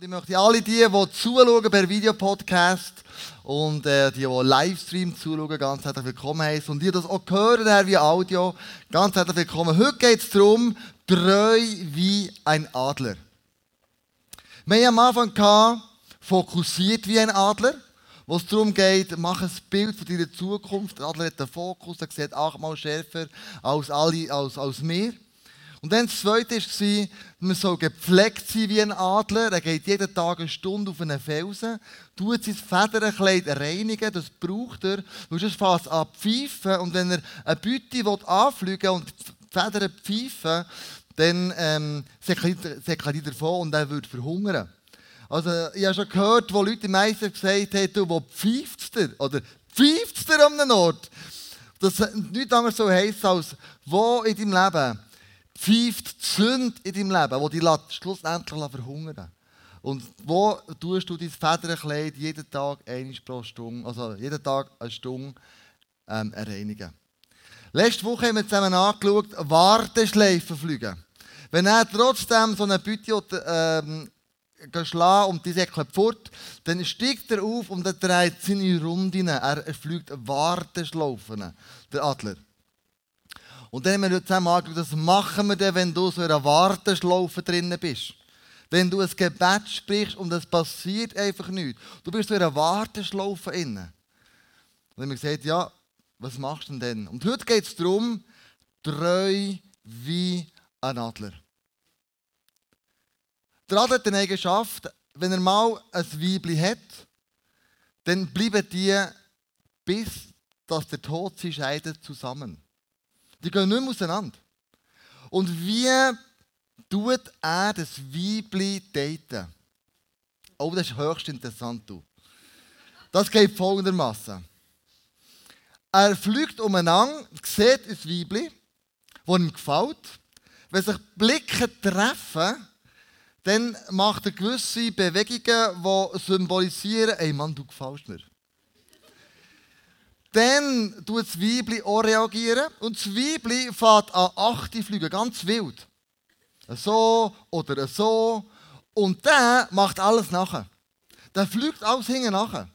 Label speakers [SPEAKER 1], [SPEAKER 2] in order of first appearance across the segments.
[SPEAKER 1] Und ich möchte alle die, die zuschauen per Videopodcast und äh, die, die Livestream zuschauen, ganz herzlich willkommen heißen. Und die, die das auch hören wie Audio, ganz herzlich willkommen. Heute geht es darum, treu wie ein Adler. Wir haben am Anfang gehabt, fokussiert wie ein Adler, wo es darum geht, mach ein Bild von deiner Zukunft. Der Adler hat einen Fokus, er sieht achtmal schärfer als alle, als, als wir. Und dann das Zweite war, man soll gepflegt sein wie ein Adler. Er geht jeden Tag eine Stunde auf einen Felsen, tut sein Federnkleid reinigen, das braucht er, weil sonst fast an pfeifen. Und wenn er eine Beute anfliegen und die Federn pfeifen, dann ähm, säckelt er davon und er würde verhungern. Also, ich habe schon gehört, wo Leute meistens gesagt haben, du, wo pfeift es dir? Oder pfeift es dir an einem Ort? Das nichts anderes so heisst als, wo in deinem Leben pfeift die Sünde in deinem Leben, die dich schlussendlich verhungern Und wo tust du dein Federnkleid jeden Tag eine pro Stunde, also jeden Tag eine Stunde ähm, reinigen? Letzte Woche haben wir zusammen angeschaut, Warteschleifen fliegen. Wenn er trotzdem so eine Bütte ähm, schlagen und die säckelt fort, dann steigt er auf und er dreht seine Runden. Er fliegt Warteschlaufen, der Adler. Und dann haben wir zusammen angeschaut, was machen wir denn, wenn du so in einer Warteschlaufe drinnen bist. Wenn du ein Gebet sprichst und es passiert einfach nichts. Du bist so in einer Warteschlaufe drinnen. Und dann haben wir gesagt, ja, was machst du denn? Und heute geht es darum, treu wie ein Adler. Der Adler hat eine Eigenschaft, wenn er mal ein Weibli hat, dann bleiben die, bis dass der Tod sie scheidet, zusammen. Die gehen nicht mehr auseinander. Und wie tut er das Weibli daten? Oh, das ist höchst interessant. Du. Das geht folgendermaßen. Er fliegt umeinander, sieht ein Weibli, das ihm gefällt. Wenn sich Blicke treffen, dann macht er gewisse Bewegungen, die symbolisieren, ey Mann, du gefällst mir. Dann tut das Weibli auch reagieren und das Weibli fährt an 8 Flüge, ganz wild. So oder so. Und der macht alles nachher. Der fliegt alles hinten nachher.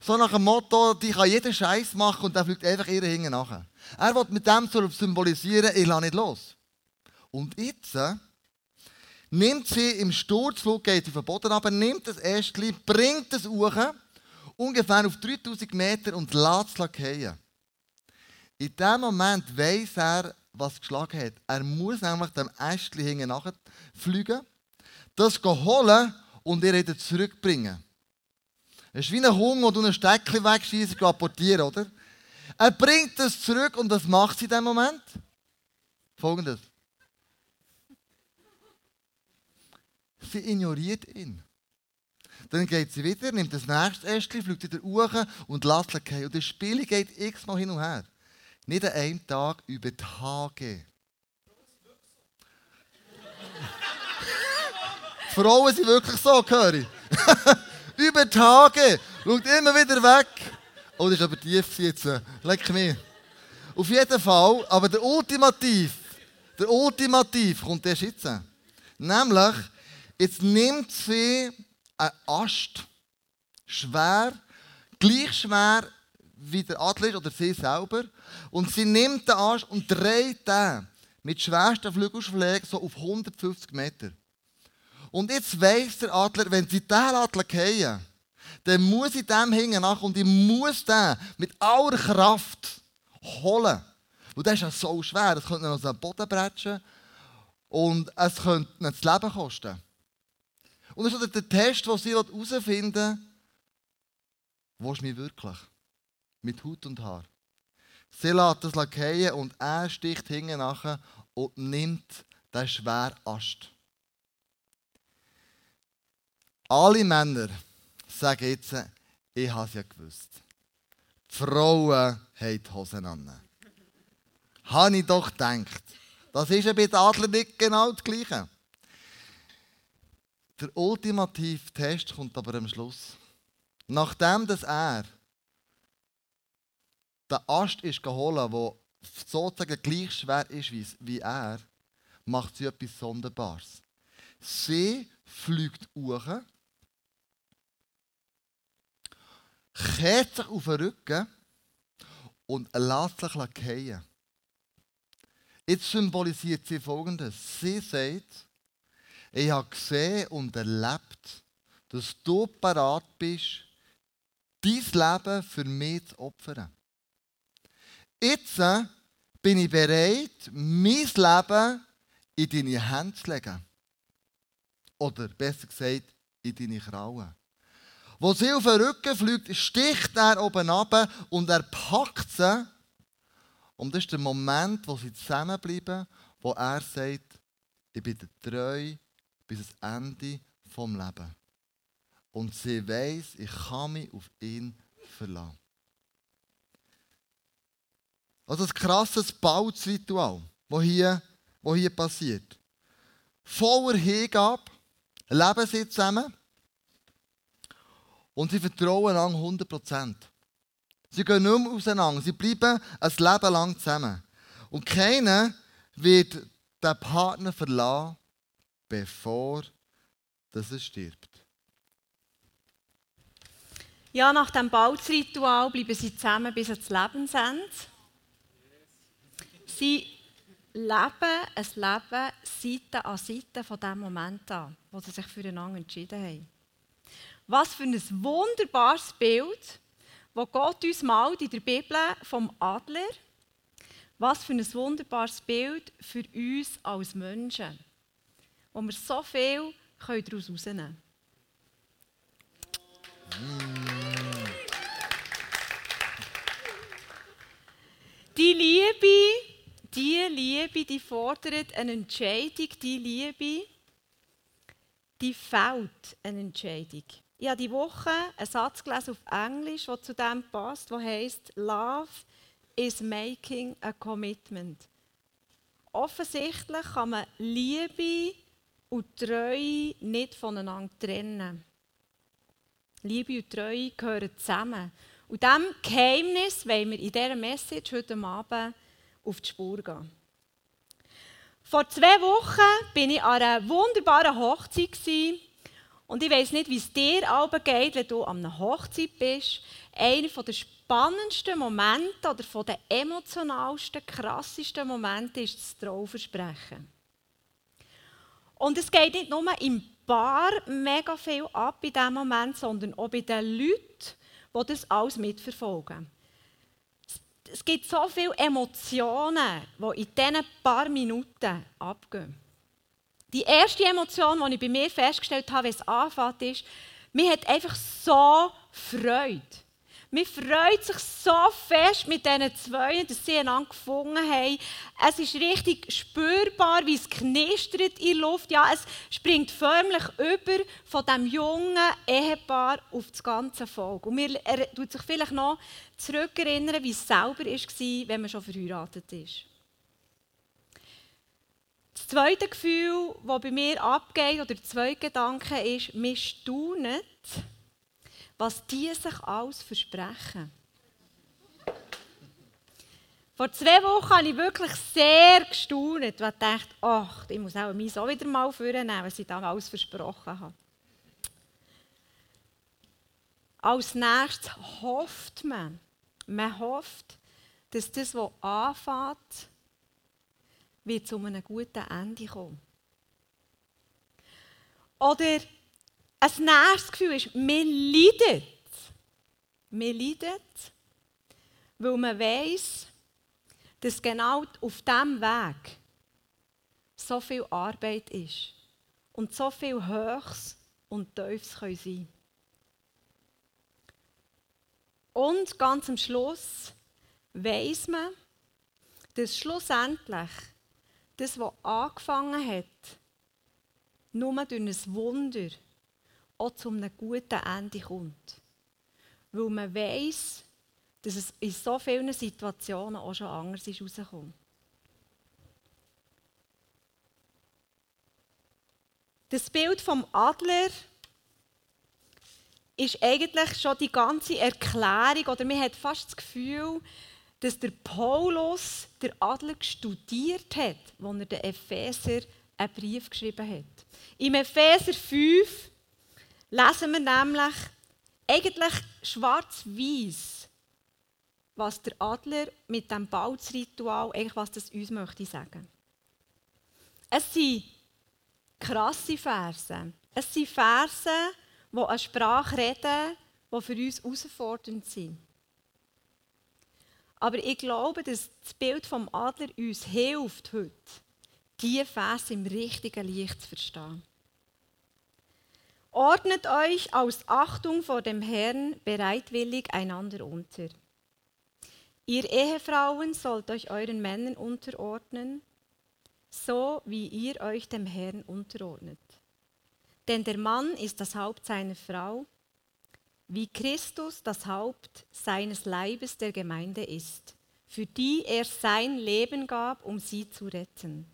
[SPEAKER 1] So nach dem Motto, die kann jeden Scheiß machen und der fliegt einfach ihre hinten nachher. Er will mit dem symbolisieren, ich lasse nicht los. Und jetzt äh, nimmt sie im Sturzflug, geht auf den Boden aber nimmt das Ästchen, bringt es hoch ungefähr auf 3000 Meter und lässt es fallen. In dem Moment weiß er, was geschlagen hat. Er muss nämlich dem Ästchen hinten nachfliegen, das holen und ihr wieder zurückbringen. Es ist wie ein Hunger, du ein Steckchen wegschießt und apportieren, oder? Er bringt es zurück und was macht sie in dem Moment? Folgendes. Sie ignoriert ihn. Dann geht sie wieder, nimmt das nächste Ästchen, fliegt wieder hoch und lässt es fallen. Und das Spiel geht x-mal hin und her. Nicht an einem Tag, über Tage. Frauen sind wirklich so, höre ich. über Tage. Schaut immer wieder weg. Oh, das ist aber tief jetzt. Leck mir. Auf jeden Fall, aber der Ultimativ, der Ultimativ kommt erst jetzt. Nämlich, jetzt nimmt sie ein Ast, schwer, gleich schwer wie der Adler oder sie selber. Und sie nimmt den Ast und dreht den mit schwersten Flügelschlägen so auf 150 Meter. Und jetzt weiss der Adler, wenn sie diesen Adler fallen, dann muss ich dem hängen nach und ich muss den mit aller Kraft holen. Und das ist ja so schwer, das könnte noch so einen Boden bretschen und es könnte das Leben kosten. Und das ist der Test, den sie herausfinden wo ist mich wirklich? Mit Haut und Haar. Sie lässt das fallen und er sticht hinten nachher und nimmt den schweren Ast. Alle Männer sagen jetzt, ich habe es ja gewusst. Die Frauen haben die Hosen an. Habe ich doch gedacht. Das ist ja bei den Adler nicht genau das Gleiche. Der ultimative Test kommt aber am Schluss. Nachdem dass er den Ast ist geholt, der sozusagen gleich schwer ist wie er, macht sie etwas Sonderbares. Sie fliegt hoch, kehrt sich auf den Rücken und lässt sich fallen. Jetzt symbolisiert sie Folgendes. Sie sagt, ich habe gesehen und erlebt, dass du parat bist, dein Leben für mich zu opfern. Jetzt äh, bin ich bereit, mein Leben in deine Hände zu legen. Oder besser gesagt, in deine Krauen. Wo sie auf den Rücken fliegt, sticht er oben ab und er packt sie. Und das ist der Moment, wo sie zusammenbleiben, wo er sagt, ich bin treu bis ans Ende vom Leben. Und sie weiß, ich kann mich auf ihn verlassen. Also ein krasses Bautsritual, das hier, wo hier passiert. Voller Hingabe leben sie zusammen und sie vertrauen an 100%. Sie gehen nicht mehr auseinander, sie bleiben ein Leben lang zusammen. Und keiner wird den Partner verlassen, bevor er stirbt.
[SPEAKER 2] Ja, nach dem Bautsritual bleiben sie zusammen bis ans Lebensende. Sie leben ein Leben Seite an Seite von dem Moment an, wo sie sich füreinander entschieden haben. Was für ein wunderbares Bild, wo Gott uns malt in der Bibel vom Adler. Was für ein wunderbares Bild für uns als Menschen, wo wir so viel daraus herausnehmen können. Die Liebe die Liebe, die fordert eine Entscheidung, die Liebe, die fällt eine Entscheidung. Ich habe diese Woche einen Satz gelesen auf Englisch, der zu dem passt, der heißt Love is making a commitment. Offensichtlich kann man Liebe und Treue nicht voneinander trennen. Liebe und Treue gehören zusammen. Und diesem Geheimnis wollen wir in dieser Message heute Abend auf die Spur gehen. Vor zwei Wochen bin ich an einer wunderbaren Hochzeit und ich weiß nicht, wie es dir geht, wenn du an einer Hochzeit bist. Einer der spannendsten Momente oder der emotionalsten, krassesten Momente ist das Trauversprechen. Und es geht nicht nur im Bar mega viel ab in diesem Moment, sondern auch bei den Leuten, die das alles mitverfolgen es gibt so viele Emotionen, die in diesen paar Minuten abgehen. Die erste Emotion, die ich bei mir festgestellt habe, wenn es anfängt, ist, mir hat einfach so Freude. Man freut sich so fest mit diesen zwei, dass sie einander gefunden haben. Es ist richtig spürbar, wie es knistert in der Luft. Ja, es springt förmlich über von dem jungen Ehepaar auf das ganze Volk. Und mir tut sich vielleicht noch zurückerinnern, wie es selber war, wenn man schon verheiratet ist. Das zweite Gefühl, das bei mir abgeht, oder der zweite Gedanke ist, mir staunet, was die sich alles versprechen. Vor zwei Wochen habe ich wirklich sehr gestaunt und dachte, ach, ich muss auch mich so wieder mal vornehmen, was ich da alles versprochen habe. Als nächstes hofft man, man hofft, dass das, was anfängt, wird zu einem guten Ende kommen. Oder ein nächstes Gefühl ist, man leidet. Man leidet, weil man weiß, dass genau auf diesem Weg so viel Arbeit ist und so viel Höchst und Tiefs sein können. Und ganz am Schluss weiß man, dass schlussendlich das, was angefangen hat, nur durch ein Wunder auch zu einem guten Ende kommt. Weil man weiß, dass es in so vielen Situationen auch schon anders ist rausgekommen. Das Bild vom Adler ist eigentlich schon die ganze Erklärung, oder man hat fast das Gefühl, dass der Paulus der Adler studiert hat, als er den Epheser einen Brief geschrieben hat. Im Epheser 5 lesen wir nämlich eigentlich schwarz-weiß, was der Adler mit dem Balzritual, eigentlich was das uns möchte sagen. Es sind krasse Verse. Es sind Verse, die eine Sprache reden, die für uns herausfordernd sind. Aber ich glaube, dass das Bild vom Adler uns hilft heute, diese Verse im richtigen Licht zu verstehen. Ordnet euch aus Achtung vor dem Herrn bereitwillig einander unter. Ihr Ehefrauen sollt euch euren Männern unterordnen, so wie ihr euch dem Herrn unterordnet. Denn der Mann ist das Haupt seiner Frau, wie Christus das Haupt seines Leibes der Gemeinde ist, für die er sein Leben gab, um sie zu retten.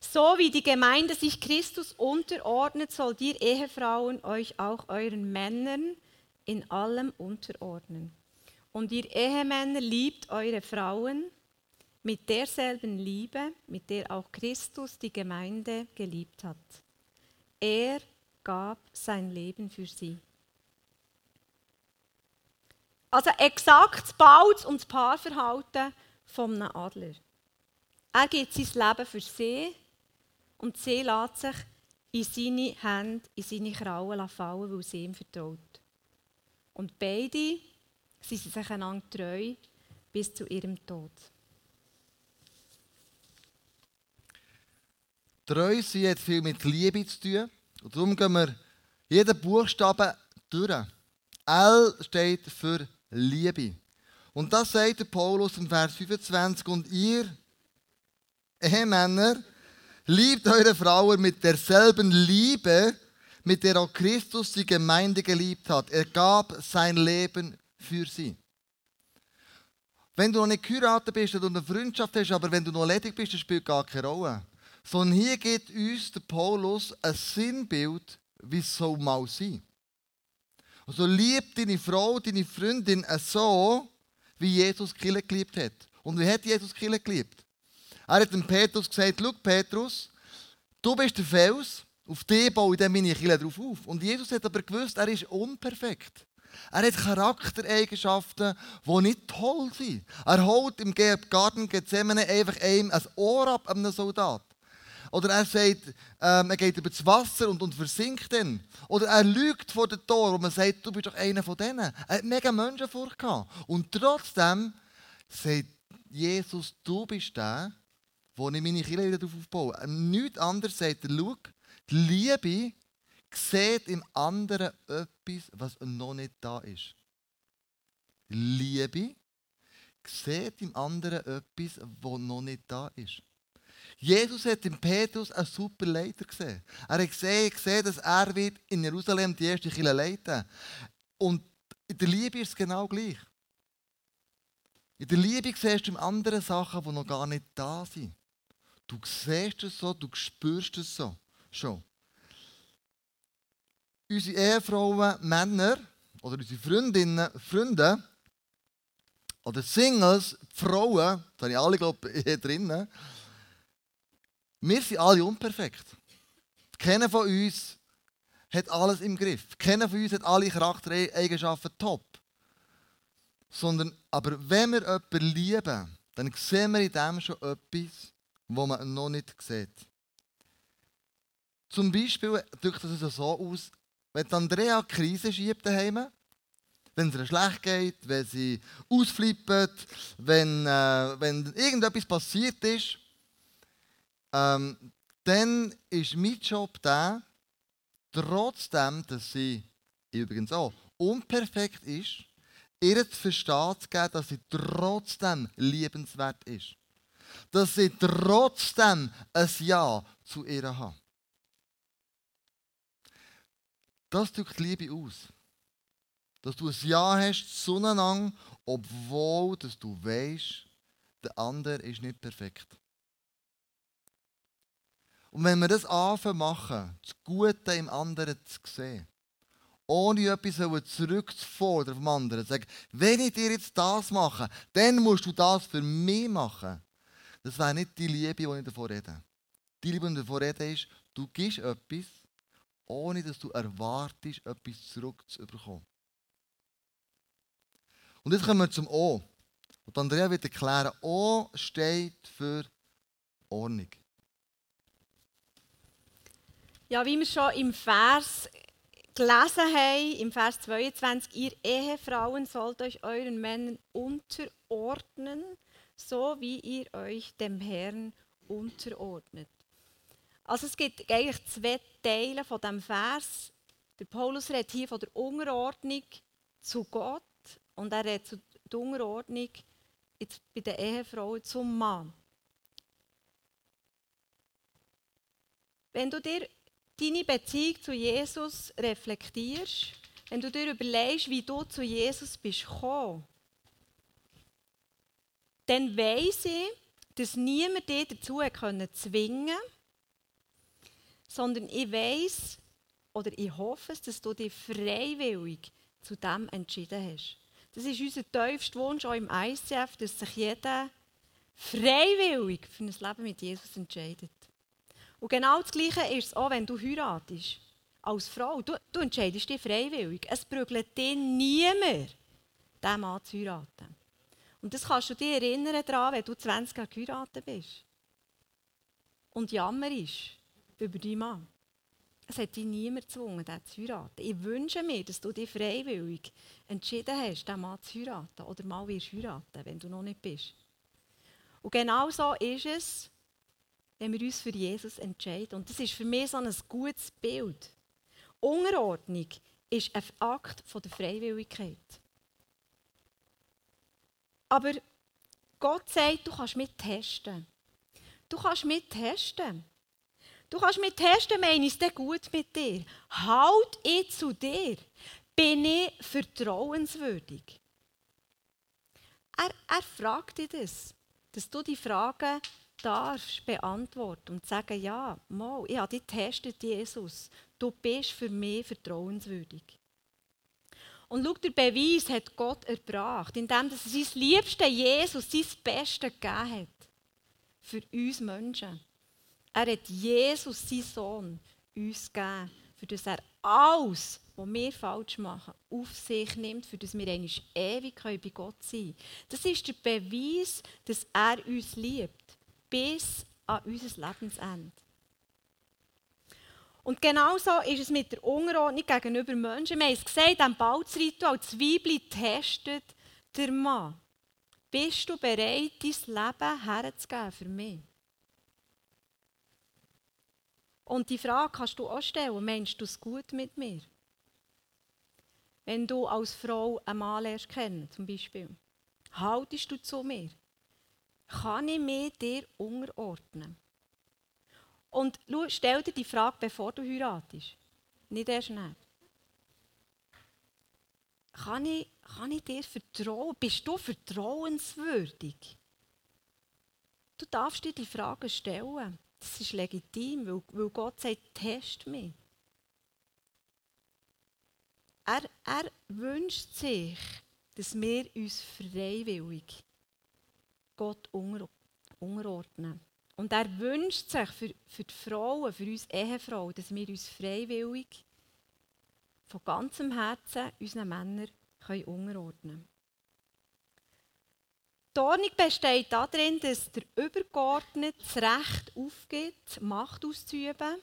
[SPEAKER 2] So wie die Gemeinde sich Christus unterordnet, sollt ihr Ehefrauen euch auch euren Männern in allem unterordnen. Und ihr Ehemänner liebt eure Frauen mit derselben Liebe, mit der auch Christus die Gemeinde geliebt hat. Er gab sein Leben für sie. Also exakt das Baut und das Paarverhalten von einem Adler. Er gibt sein Leben für sie und sie lässt sich in seine Hände, in seine Krauen fallen, weil sie ihm vertraut. Und beide sind sich einander treu bis zu ihrem Tod.
[SPEAKER 1] Treu sein hat viel mit Liebe zu tun. Und darum gehen wir jeden Buchstaben durch. L steht für Liebe. Und das sagt Paulus im Vers 25. Und ihr, Ehemänner, liebt eure Frauen mit derselben Liebe, mit der auch Christus die Gemeinde geliebt hat. Er gab sein Leben für sie. Wenn du noch nicht geheiratet bist und eine Freundschaft hast, aber wenn du noch ledig bist, das spielt gar keine Rolle. Sondern hier gibt uns der Paulus ein Sinnbild, wie es so mal sein Also lieb deine Frau, deine Freundin so, wie Jesus Kille geliebt hat. Und wie hat Jesus Kille geliebt? Er hat dem Petrus gesagt, schau Petrus, du bist der Fels, auf den baue ich meine Kille drauf auf. Und Jesus hat aber gewusst, er ist unperfekt. Er hat Charaktereigenschaften, die nicht toll sind. Er holt im Garten Gethsemane einfach ein Ohr ab, einem Soldat. Oder er sagt, ähm, er geht über das Wasser und, und versinkt dann. Oder er lügt vor dem Tor und man sagt, du bist doch einer von denen. Er hat mega Menschen vorgehabt. Und trotzdem sagt Jesus, du bist der, wo ich meine Kinder wieder aufbaue. Nichts anderes sagt er, schau, die Liebe sieht im anderen etwas, was noch nicht da ist. Liebe sieht im anderen etwas, was noch nicht da ist. Jesus hat in Petrus einen super Leiter gesehen. Er hat gesehen, gesehen dass er wird in Jerusalem die erste Kirche leiten Und in der Liebe ist es genau gleich. In der Liebe siehst du in anderen Sachen, die noch gar nicht da sind. Du siehst es so, du spürst es so. Schon. Unsere Ehefrauen, Männer oder unsere Freundinnen, Freunde oder Singles, Frauen, da habe ich alle, glaube hier drinnen, wir sind alle unperfekt. Keiner von uns hat alles im Griff. Keiner von uns hat alle Charaktereigenschaften top. Sondern, aber wenn wir jemanden lieben, dann sehen wir in dem schon etwas, was man noch nicht sieht. Zum Beispiel drückt es so aus, wenn Andrea Krise schiebt daheim, wenn es ihr schlecht geht, wenn sie ausflippt, wenn, äh, wenn irgendetwas passiert ist, ähm, dann ist mein Job der, trotzdem, dass sie übrigens auch unperfekt ist, ihr zu verstehen zu geben, dass sie trotzdem liebenswert ist. Dass sie trotzdem ein Ja zu ihr hat. Das drückt Liebe aus. Dass du ein Ja hast zueinander, obwohl dass du weißt, der andere ist nicht perfekt. Und wenn wir das anfangen machen, das Gute im anderen zu sehen, ohne etwas zurückzufordern vom anderen, zu sagen, wenn ich dir jetzt das mache, dann musst du das für mich machen. Das wäre nicht die Liebe, die ich davon rede. die Liebe, die davon reden, ist, du gibst etwas, ohne dass du erwartest, etwas zurückzubekommen. Und jetzt kommen wir zum O. Und Andrea wird erklären, O steht für Ordnung.
[SPEAKER 2] Ja, wie wir schon im Vers gelesen haben, im Vers 22, ihr Ehefrauen sollt euch euren Männern unterordnen, so wie ihr euch dem Herrn unterordnet. Also es gibt eigentlich zwei Teile von dem Vers. Der Paulus redet hier von der Unterordnung zu Gott und er redet zu der Unterordnung jetzt bei den Ehefrauen zum Mann. Wenn du dir deine Beziehung zu Jesus reflektierst, wenn du dir überlegst, wie du zu Jesus bist gekommen, dann weiss ich, dass niemand dich dazu zwingen konnte, sondern ich weiss oder ich hoffe dass du dich freiwillig zu dem entschieden hast. Das ist unser tiefster Wunsch auch im ICF, dass sich jeder freiwillig für ein Leben mit Jesus entscheidet. Und genau das Gleiche ist es auch, wenn du heiratest. Als Frau, du, du entscheidest dich freiwillig. Es prügelt dich niemand, diesen Mann zu heiraten. Und das kannst du dich erinnern daran, wenn du 20 Jahre geheiratet bist. Und jammerst über deinen Mann. Es hat dich niemand gezwungen, diesen zu heiraten. Ich wünsche mir, dass du dich freiwillig entschieden hast, diesen Mann zu heiraten oder mal wirst heiraten, wenn du noch nicht bist. Und genau so ist es, wenn wir uns für Jesus entscheiden. Und das ist für mich so ein gutes Bild. Unterordnung ist ein Akt der Freiwilligkeit. Aber Gott sagt, du kannst mich testen. Du kannst mich testen. Du kannst mich testen, meine ich es gut mit dir? Halt ich zu dir? Bin ich vertrauenswürdig? Er, er fragt dich das, dass du die Fragen darfst beantworten und sagen, ja, mal, ich habe dich getestet, Jesus. Du bist für mich vertrauenswürdig. Und schau, der Beweis hat Gott erbracht, indem er sein Liebste Jesus, sein Bestes gegeben hat. Für uns Menschen. Er hat Jesus, sein Sohn, uns gegeben, für das er alles, was wir falsch machen, auf sich nimmt, für das wir eigentlich ewig bei Gott sein können. Das ist der Beweis, dass er uns liebt bis an unser Lebensende. Und genauso ist es mit der Unordnung gegenüber Menschen. Wir haben es gesagt, am Balzritual, das Weibli testet der Mann. Bist du bereit, dein Leben herzugeben für mich? Und die Frage kannst du auch stellen, meinst du es gut mit mir? Wenn du als Frau einen Mann lernst kennen, zum Beispiel, haltest du zu mir? kann ich mich dir unterordnen? Und stell dir die Frage, bevor du heiratest. Nicht erst nach. Kann ich, kann ich dir vertrauen? Bist du vertrauenswürdig? Du darfst dir die Frage stellen. Das ist legitim, weil, weil Gott sagt, test mich. Er, er wünscht sich, dass wir uns freiwillig Gott unterordnen. Und er wünscht sich für, für die Frauen, für uns Ehefrauen, dass wir uns freiwillig von ganzem Herzen unseren Männern unterordnen können. Die Ordnung besteht darin, dass der Übergeordnete das Recht aufgibt, Macht auszuüben.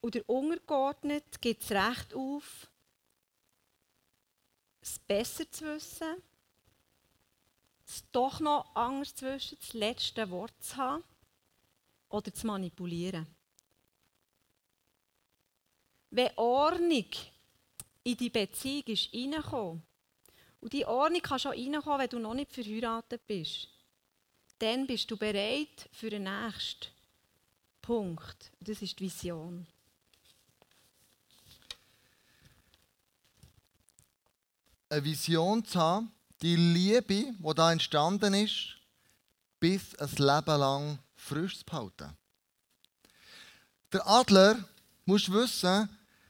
[SPEAKER 2] Und der Untergeordnete gibt das Recht auf, es besser zu wissen es doch noch anders zwischen das letzte Wort zu haben oder zu manipulieren. Wenn Ordnung in die Beziehung ist reingekommen, und die Ordnung kann schon reinkommen, wenn du noch nicht verheiratet bist, dann bist du bereit für den nächsten Punkt. Das ist die Vision.
[SPEAKER 1] Eine Vision zu haben, die Liebe, die da entstanden ist, bis ein Leben lang frisch zu behalten. Der Adler muss wissen,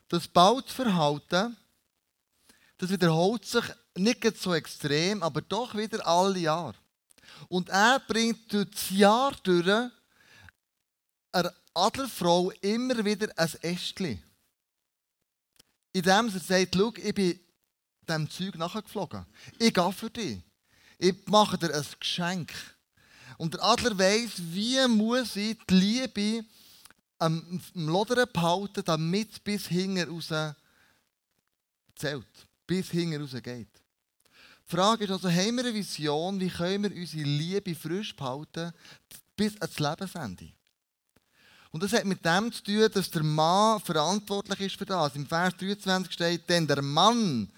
[SPEAKER 1] das Bautverhalten, das wiederholt sich nicht so extrem, aber doch wieder alle Jahre. Und er bringt durch das Jahr durch einer Adlerfrau immer wieder ein Ästchen. Indem sie sagt, schau, ich bin diesem Zeug nachgeflogen. Ich gehe für dich. Ich mache dir ein Geschenk. Und der Adler weiss, wie muss ich die Liebe am, am Lodern behalten, damit es bis hinten raus zählt. Bis hinten raus geht. Die Frage ist also, haben wir eine Vision, wie können wir unsere Liebe frisch behalten, bis ans Lebensende? Und das hat mit dem zu tun, dass der Mann verantwortlich ist für das. Im Vers 23 steht, denn der Mann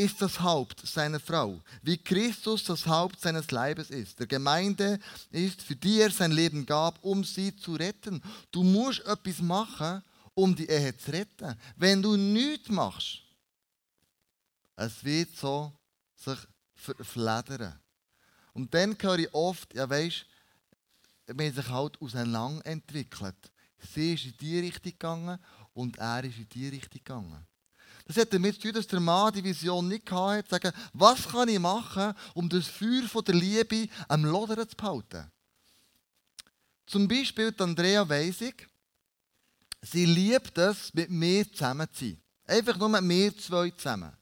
[SPEAKER 1] ist das Haupt seiner Frau, wie Christus das Haupt seines Leibes ist. Der Gemeinde ist, für die er sein Leben gab, um sie zu retten. Du musst etwas machen, um die Ehe zu retten. Wenn du nichts machst, es wird so sich verfledern. Und dann höre ich oft, ja weisst, wenn sich halt auseinander entwickelt. Sie ist in die Richtung gegangen und er ist in die Richtung gegangen. Das hat damit zu tun, dass der Mann die Vision nicht hatte, zu sagen, was kann ich machen, um das Feuer der Liebe am Lodern zu behalten. Zum Beispiel die Andrea Weisig, sie liebt es, mit mir zusammen zu sein. Einfach nur mit mir zwei zusammen.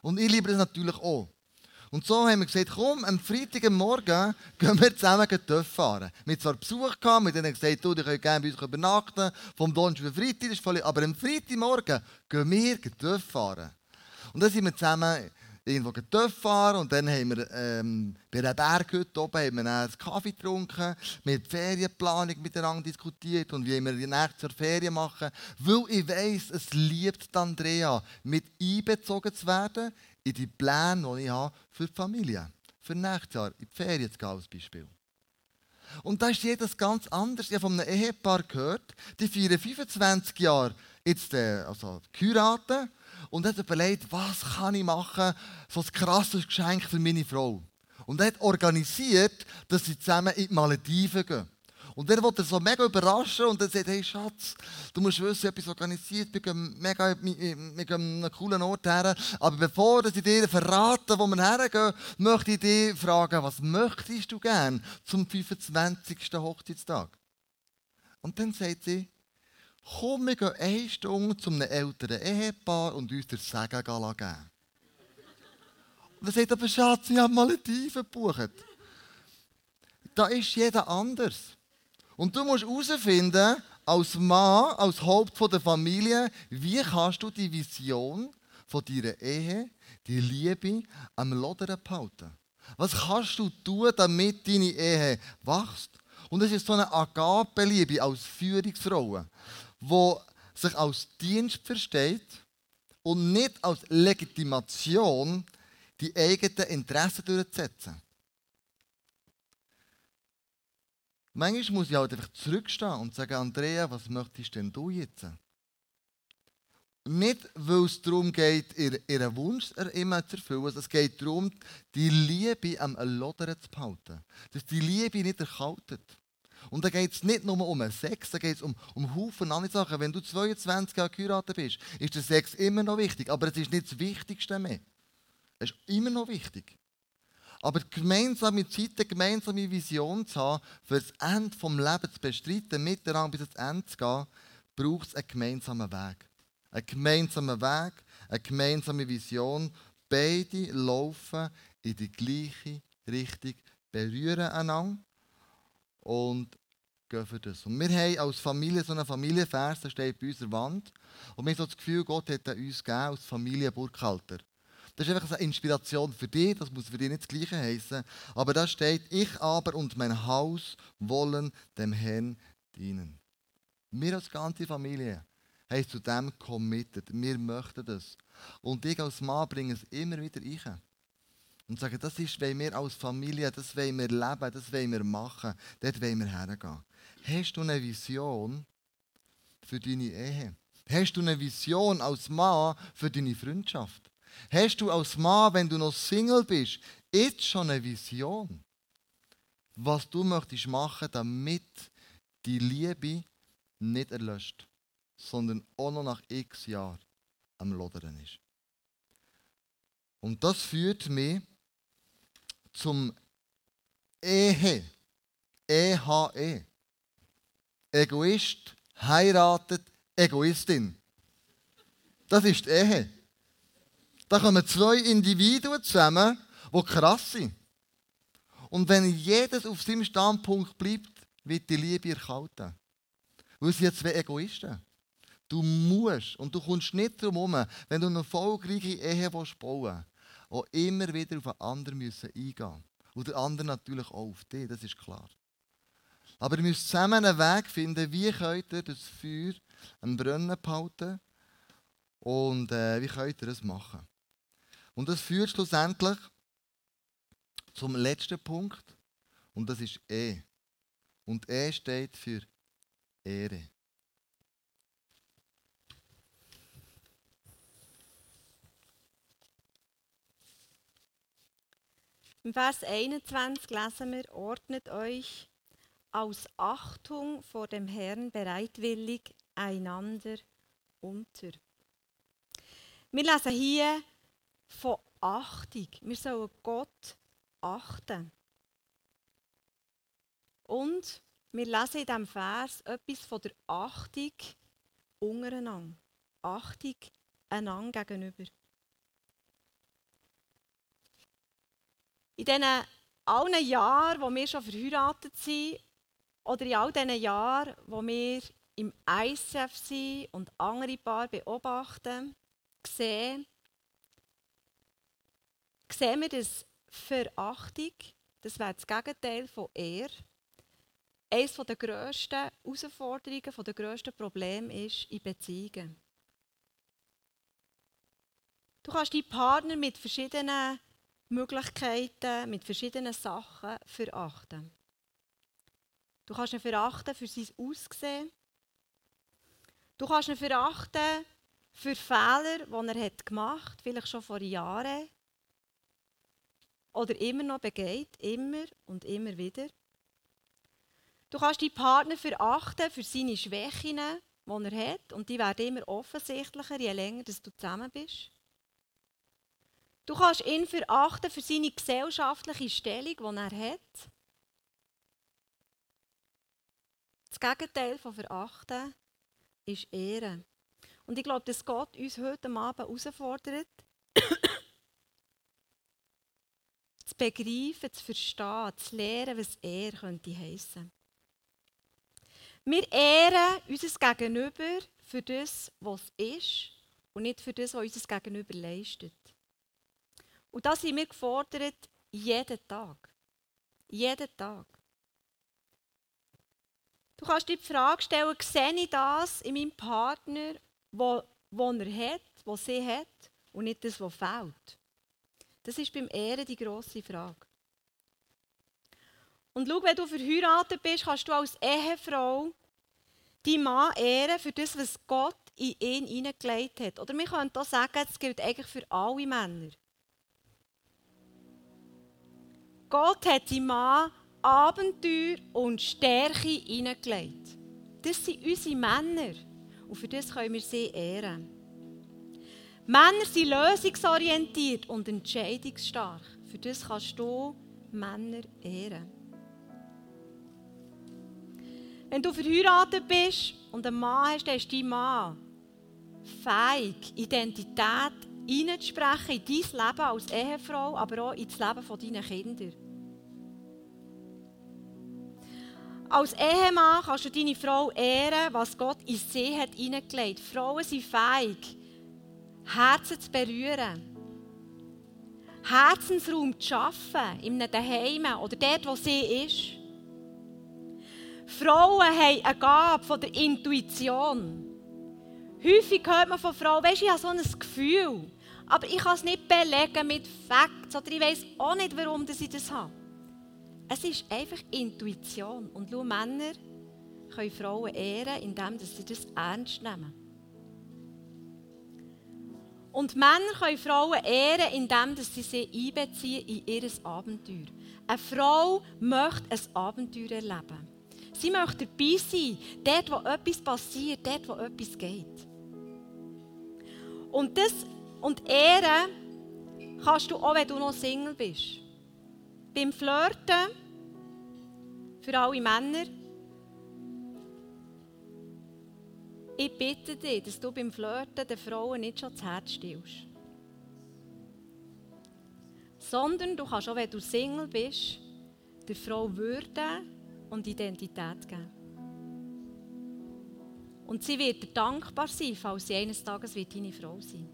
[SPEAKER 1] Und ich liebe das natürlich auch. Und so haben wir gesagt, komm, am Freitagmorgen gehen wir zusammen TÜV fahren. Wir hatten zwar Besuch, gehabt, mit denen gesagt, du, die können gerne bei uns übernachten, vom Donnerstag auf Freitag, ist voll, aber am Freitagmorgen gehen wir TÜV fahren. Und dann sind wir zusammen irgendwo TÜV fahren und dann haben wir ähm, bei einer Berghütte oben haben wir einen Kaffee getrunken, haben die Ferienplanung miteinander diskutiert und wie wir die nächste Ferien machen. Weil ich weiss, es liebt Andrea, mit einbezogen zu werden in die Pläne, die ich habe für die Familie. Für nächstes Jahr, in die Ferien zu gehen als Beispiel. Und da ist jedes ganz anders. Ich habe von einem Ehepaar gehört, die feiern 25 Jahre jetzt äh, also geheiratet und hat überlegt, was kann ich machen, so ein krasses Geschenk für meine Frau. Und er hat organisiert, dass sie zusammen in die Malediven gehen. Und er wollte so mega überraschen und er sagt, hey Schatz, du musst wissen, etwas organisiert, wir gehen mega mit einem coolen Ort her. Aber bevor ich dir verrate, wo wir hergehen, möchte ich dich fragen, was möchtest du gern zum 25. Hochzeitstag? Und dann sagt sie, komm, wir gehen eine Stunde zu einem älteren Ehepaar und uns den Segen geben. Und er sagt, aber Schatz, ich habe Malediven gebucht. Da ist jeder anders. Und du musst herausfinden, als Mann, als Haupt der Familie, wie kannst du die Vision von deiner Ehe, die Liebe am Lodern behalten? Was kannst du tun, damit deine Ehe wächst? Und es ist so eine Agape-Liebe als Führungsfrau, die sich als Dienst versteht und nicht als Legitimation, die eigenen Interessen durchzusetzen. Manchmal muss ich halt einfach zurückstehen und sagen, Andrea, was möchtest denn du jetzt? Nicht, weil es darum geht, ihren Wunsch immer zu erfüllen. Es geht darum, die Liebe am Lodern zu behalten. Dass die Liebe nicht erkaltet. Und da geht es nicht nur um Sex, da geht es um, um Haufen andere Sachen. Wenn du 22 Jahre geheiratet bist, ist der Sex immer noch wichtig. Aber es ist nicht das Wichtigste mehr. Es ist immer noch wichtig. Aber gemeinsame Zeit, eine gemeinsame Vision zu haben, für das Ende des Lebens zu bestreiten, miteinander bis ans Ende zu gehen, braucht es einen gemeinsamen Weg. Einen gemeinsamen Weg, eine gemeinsame Vision. Beide laufen in die gleiche Richtung, berühren einander und gehen für das. Und wir haben als Familie so einen Familienvers, der steht bei unserer Wand. Und wir haben so das Gefühl, Gott hat uns gegeben als Familie Burghalter. Das ist einfach eine Inspiration für dich, das muss für dich nicht das Gleiche heißen. Aber da steht, ich aber und mein Haus wollen dem Herrn dienen. Wir als ganze Familie haben zu dem committed. Wir möchten das. Und ich als Mann bringe es immer wieder rein. Und sage, das ist, wenn wir als Familie, das wollen wir leben, das wollen wir machen, dort wollen wir hergehen. Hast du eine Vision für deine Ehe? Hast du eine Vision als Mann für deine Freundschaft? Hast du als Mann, wenn du noch Single bist, jetzt schon eine Vision, was du möchtest machen, damit die Liebe nicht erlöscht, sondern auch noch nach x Jahren am Lodern ist? Und das führt mich zum Ehe. EHE. Egoist heiratet Egoistin. Das ist die Ehe. Da kommen zwei Individuen zusammen, die krass sind. Und wenn jedes auf seinem Standpunkt bleibt, wird die Liebe erkalten. Weil sie sind zwei Egoisten. Du musst und du kommst nicht drum herum, wenn du eine erfolgreiche Ehe bauen willst, auch immer wieder auf einen anderen müssen eingehen Und der andere natürlich auch auf dich, das ist klar. Aber ihr müsst zusammen einen Weg finden, wie könnt ihr das Feuer am Brennen behalten und äh, wie könnt ihr das machen. Und das führt schlussendlich zum letzten Punkt und das ist E. Und E steht für Ehre.
[SPEAKER 2] Im Vers 21 lesen wir, ordnet euch aus Achtung vor dem Herrn bereitwillig einander unter. Wir lesen hier von Achtung. Wir sollen Gott achten. Und wir lesen in diesem Vers etwas von der Achtung untereinander. Achtung einander gegenüber. In diesen allen Jahren, wo wir schon verheiratet sind, oder in all diesen Jahren, wo wir im ICF sind und andere Paare beobachten, sehen, sehen wir, dass Verachtung, das wäre das Gegenteil von Ehr, eines der grössten Herausforderungen, der grössten Probleme ist in Beziehungen. Du kannst deinen Partner mit verschiedenen Möglichkeiten, mit verschiedenen Sachen verachten. Du kannst ihn verachten für sein Aussehen. Du kannst ihn verachten für Fehler, die er gemacht hat, vielleicht schon vor Jahren. Oder immer noch begeht, immer und immer wieder. Du kannst deinen Partner verachten für seine Schwächen, die er hat. Und die werden immer offensichtlicher, je länger du zusammen bist. Du kannst ihn verachten für seine gesellschaftliche Stellung, die er hat. Das Gegenteil von Verachten ist Ehre. Und ich glaube, dass Gott uns heute Abend herausfordert, zu begreifen, zu verstehen, zu lernen, was er könnte heissen. Wir ehren unser Gegenüber für das, was ist und nicht für das, was unser Gegenüber leistet. Und da sind wir gefordert, jeden Tag. Jeden Tag. Du kannst dir die Frage stellen, sehe ich das in meinem Partner, wo, wo er hat, was sie hat, und nicht das, was fehlt? Das ist beim Ehren die grosse Frage. Und schau, wenn du verheiratet bist, kannst du als Ehefrau deinen Mann ehren für das, was Gott in ihn hineingelegt hat. Oder wir können auch sagen, das gilt eigentlich für alle Männer. Gott hat deinem Mann Abenteuer und Stärke hineingelegt. Das sind unsere Männer. Und für das können wir sie ehren. Männer sind lösungsorientiert und entscheidungsstark. Für das kannst du Männer ehren. Wenn du verheiratet bist und einen Mann hast, dann ist dein Mann fähig, Identität hineinzusprechen in dein Leben als Ehefrau, aber auch in das Leben deiner Kinder. Als Ehemann kannst du deine Frau ehren, was Gott in sie hat hineingelegt. Frauen sind fähig, Herzen zu berühren. Herzensraum zu schaffen, in einem Daheim oder dort, wo sie ist. Frauen haben eine Gabe von der Intuition. Häufig hört man von Frauen, du, ich habe so ein Gefühl, aber ich kann es nicht belegen mit Facts oder ich weiß auch nicht, warum ich das habe. Es ist einfach Intuition. Und schau, Männer können Frauen ehren, indem sie das ernst nehmen. Und Männer können Frauen ehren, indem sie sie einbeziehen in ihr Abenteuer. Eine Frau möchte ein Abenteuer erleben. Sie möchte dabei sein, dort, wo etwas passiert, dort, wo etwas geht. Und, das, und ehren kannst du auch, wenn du noch Single bist. Beim Flirten, für alle Männer, ich bitte dich, dass du beim Flirten den Frauen nicht schon das Herz stillst. Sondern du kannst auch, wenn du Single bist, der Frau Würde und Identität geben. Und sie wird dir dankbar sein, falls sie eines Tages wird deine Frau sein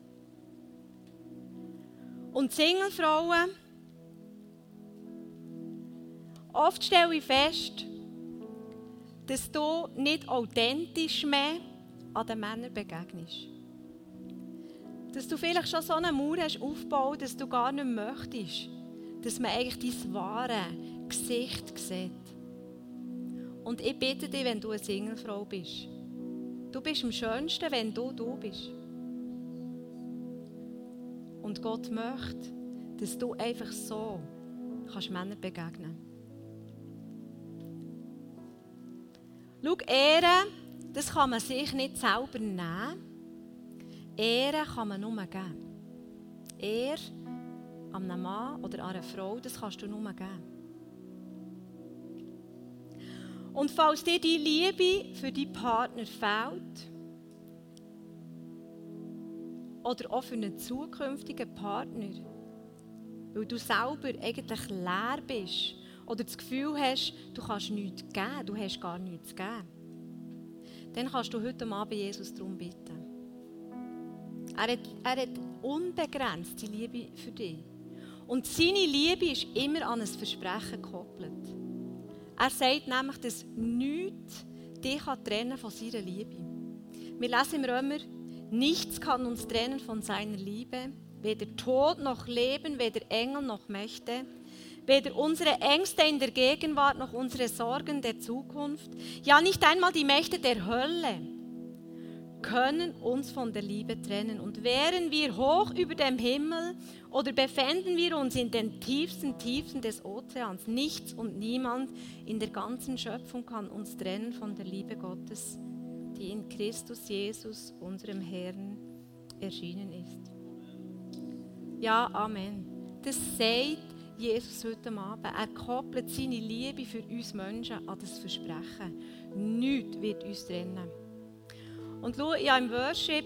[SPEAKER 2] Und Singlefrauen, oft stelle ich fest, dass du nicht authentisch mehr an den Männern begegnest. Dass du vielleicht schon so eine Mauer hast aufgebaut, dass du gar nicht möchtest, dass man eigentlich dein wahre Gesicht sieht. Und ich bitte dich, wenn du eine Singlefrau bist, du bist am schönsten, wenn du du bist. Und Gott möchte, dass du einfach so kannst Männern begegnen Schau, Ehre, das kann man sich nicht selber nehmen. Ehre kann man nur geben. Ehre an einem Mann oder an einer Frau, das kannst du nur geben. Und falls dir die Liebe für deinen Partner fehlt, oder auch für einen zukünftigen Partner, weil du selber eigentlich leer bist oder das Gefühl hast, du kannst nichts geben, du hast gar nichts zu geben, dann kannst du heute Abend Jesus darum bitten. Er hat, er hat unbegrenzt die Liebe für dich. Und seine Liebe ist immer an ein Versprechen gekoppelt. Er sagt nämlich, dass nichts dich trennen von seiner Liebe. Wir lesen im Römer, nichts kann uns trennen von seiner Liebe, weder Tod noch Leben, weder Engel noch Mächte, weder unsere Ängste in der Gegenwart noch unsere Sorgen der Zukunft, ja nicht einmal die Mächte der Hölle können uns von der Liebe trennen. Und wären wir hoch über dem Himmel oder befänden wir uns in den tiefsten Tiefen des Ozeans, nichts und niemand in der ganzen Schöpfung kann uns trennen von der Liebe Gottes, die in Christus Jesus, unserem Herrn, erschienen ist. Ja, Amen. Das sagt Jesus heute Abend. Er koppelt seine Liebe für uns Menschen an das Versprechen. Nichts wird uns trennen. Und schau, ich habe im Worship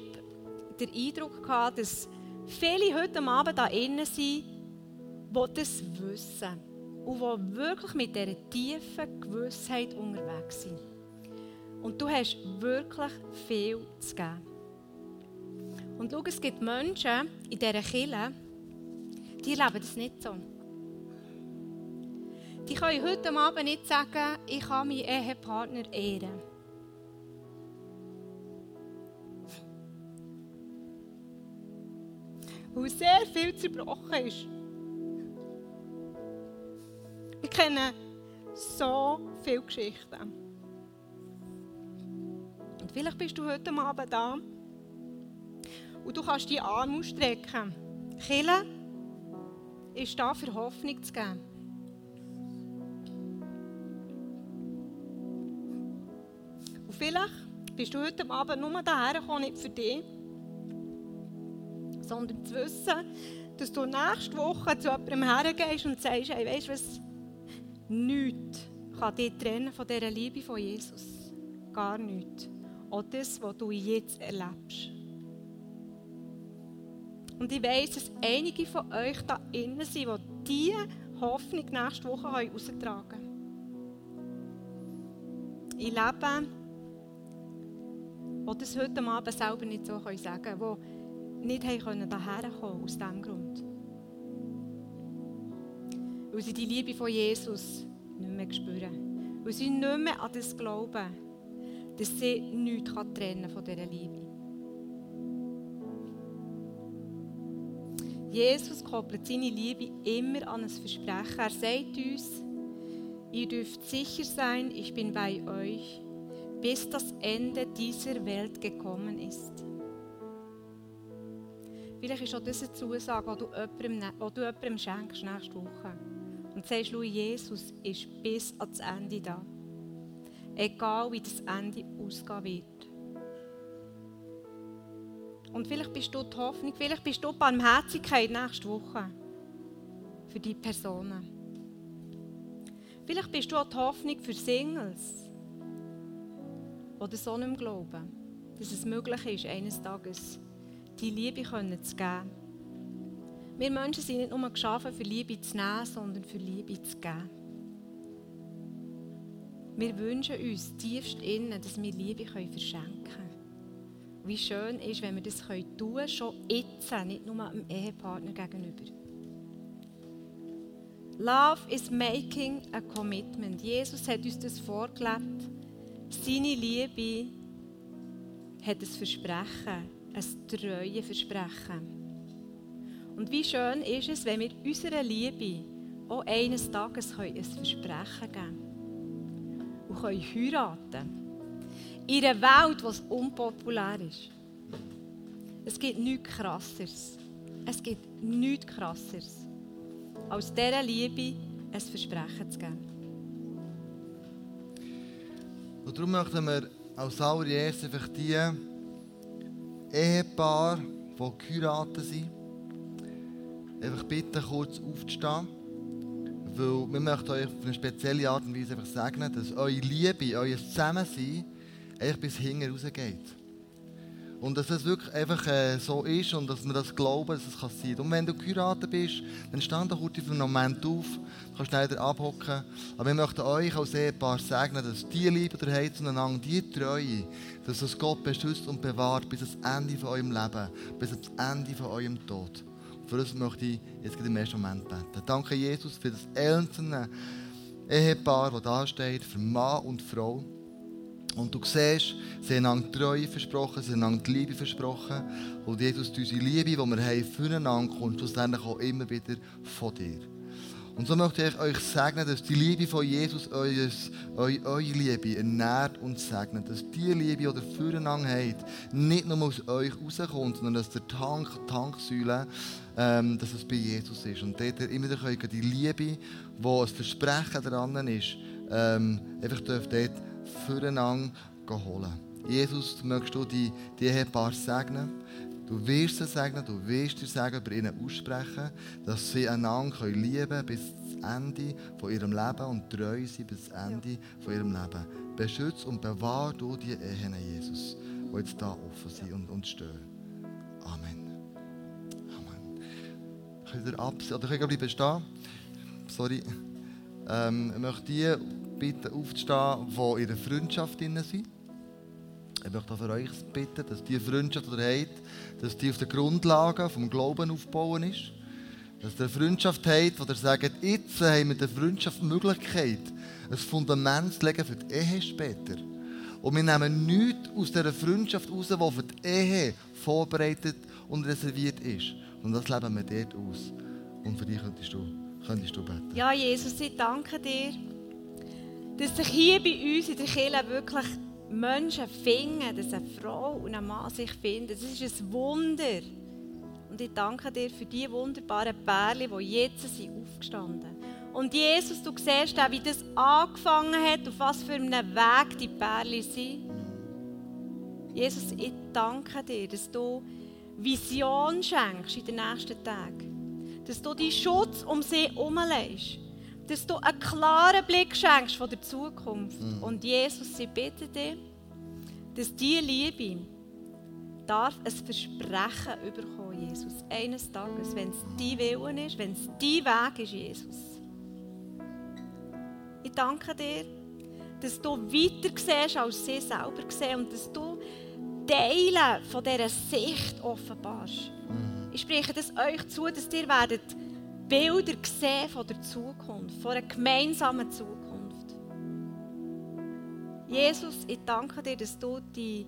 [SPEAKER 2] den Eindruck gehabt, dass viele heute Abend da innen sind, die das wissen und die wirklich mit dieser tiefen Gewissheit unterwegs sind. Und du hast wirklich viel zu geben. Und schau, es gibt Menschen in dieser Kirche, die leben das nicht so. Die können heute Abend nicht sagen, ich kann meinen Ehepartner ehren. Weil sehr viel zerbrochen ist. Wir kennen so viele Geschichten. Und vielleicht bist du heute Abend da und du kannst die Arme ausstrecken. Kille ist da für Hoffnung zu geben. Und vielleicht bist du heute Abend nur daher gekommen, nicht für dich, sondern zu wissen, dass du nächste Woche zu jemandem hergehst und sagst, hey, weißt du was, nichts kann dich trennen von dieser Liebe von Jesus. Gar nichts. Auch das, was du jetzt erlebst. Und ich weiss, dass einige von euch da innen sind, die diese Hoffnung nächste Woche heraustragen können. Ich lebe die das heute Abend selber nicht so sagen können, die nicht hierher kommen aus diesem Grund. Weil sie die Liebe von Jesus nicht mehr spüren. Weil sie nicht mehr an das glauben, dass sie nichts trennen von dieser Liebe. Jesus koppelt seine Liebe immer an ein Versprechen. Er sagt uns, ihr dürft sicher sein, ich bin bei euch bis das Ende dieser Welt gekommen ist. Vielleicht ist auch das eine Zusage, die du jemandem, ne-, die du jemandem schenkst nächste Woche. Und sagst, Louis, Jesus ist bis ans Ende da. Egal wie das Ende ausgehen wird. Und vielleicht bist du die Hoffnung, vielleicht bist du die Barmherzigkeit nächste Woche für die Personen. Vielleicht bist du auch die Hoffnung für Singles oder so nicht glauben. dass es möglich ist, eines Tages die Liebe zu geben. Wir Menschen sind nicht nur geschaffen, für Liebe zu nehmen, sondern für Liebe zu geben. Wir wünschen uns tiefst innen, dass wir Liebe verschenken können. Wie schön ist, wenn wir das tun können, schon jetzt, nicht nur dem Ehepartner gegenüber. Love is making a commitment. Jesus hat uns das vorgelebt. Seine Liebe hat ein Versprechen, ein treues Versprechen. Und wie schön ist es, wenn wir unserer Liebe auch eines Tages ein Versprechen geben können und können heiraten in einer Welt, die unpopulär ist. Es gibt nichts Krasseres. Es gibt nichts Krasseres, als dieser Liebe ein Versprechen zu geben.
[SPEAKER 1] Und darum möchten wir als allererstes einfach die Ehepaare, die geheiratet sind, einfach bitten, kurz aufzustehen. Weil wir möchten euch auf eine spezielle Art und Weise einfach segnen, dass eure Liebe, euer Zusammensein eigentlich bis hinten rausgeht. Und dass es wirklich einfach äh, so ist und dass wir das glauben, dass es kann sein kann. Und wenn du geheiratet bist, dann stand doch kurz für einen Moment auf, du kannst schnell abhocken. Aber wir möchten euch als Ehepaar segnen, dass die Liebe, die ihr zueinander, die Treue, dass es Gott beschützt und bewahrt bis ans Ende von eurem Leben, bis ans Ende von eurem Tod. Für das möchte ich jetzt im ersten Moment beten. Danke Jesus für das einzelne Ehepaar, das da steht, für Mann und Frau. Und du siehst, sie haben einander Treue versprochen, sie haben einander Liebe versprochen. Und Jesus, unsere Liebe, die wir haben füreinander, kommt schlussendlich auch immer wieder von dir. Und so möchte ich euch segnen, dass die Liebe von Jesus eure, eure Liebe ernährt und segnet. Dass die Liebe, die ihr füreinander habt, nicht nur aus euch rauskommt, sondern dass der Tank, die Tanksäule, ähm, dass es bei Jesus ist. Und dort immer wieder die Liebe, wo ein Versprechen dran ist, ähm, einfach dort füreinander holen. Jesus, möchtest du die, die Ehepaar segnen? Du wirst sie segnen, du wirst dir sagen, über ihnen aussprechen, dass sie einander lieben können bis zum Ende von ihrem Leben und treu sein bis zum Ende ja. von ihrem Leben. Beschütze und bewahre du die Ehen, Jesus, die jetzt da offen sind und, und stehen. Amen. Amen. Könnt ihr ab, oder könnt ihr bleiben stehen? Sorry. Ähm, ich möchte die bitten, aufzustehen, die in der Freundschaft sind. Ich möchte auch für euch bitten, dass die Freundschaft, die ihr habt, dass die auf den Grundlagen vom Glauben aufbauen ist. Dass ihr eine Freundschaft habt, wo ihr sagt, jetzt haben wir der Freundschaft die Möglichkeit, ein Fundament zu legen für die Ehe später. Und wir nehmen nichts aus dieser Freundschaft raus, die für die Ehe vorbereitet und reserviert ist. Und das leben wir dort aus. Und für dich könntest du, könntest du beten.
[SPEAKER 2] Ja, Jesus, ich danke dir dass sich hier bei uns in der Kirche wirklich Menschen finden, dass eine Frau und ein Mann sich finden. Das ist ein Wunder. Und ich danke dir für die wunderbaren Pärchen, die jetzt sind aufgestanden Und Jesus, du siehst auch, wie das angefangen hat, auf was für einem Weg die Pärchen sind. Jesus, ich danke dir, dass du Vision schenkst in den nächsten Tagen. Dass du deinen Schutz um sie herumlegst dass du einen klaren Blick schenkst von der Zukunft. Mhm. Und Jesus, sie bitten dich, dass diese Liebe darf ein Versprechen überkommen, Jesus. Eines Tages, wenn es dein Willen ist, wenn es dein Weg ist, Jesus. Ich danke dir, dass du weiter siehst, als sie selber sehen und dass du Teile von dieser Sicht offenbarst. Mhm. Ich spreche das euch zu, dass ihr werdet Bilder gesehen von der Zukunft, von einer gemeinsamen Zukunft. Jesus, ich danke dir, dass du die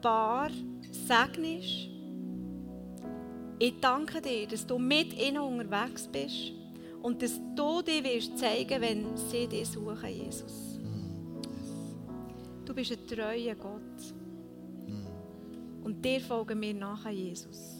[SPEAKER 2] Paar segnest. Ich danke dir, dass du mit ihnen unterwegs bist und dass du dir wirst zeigen, wenn sie dich suchen, Jesus. Du bist ein treuer Gott. Und dir folgen wir nachher, Jesus.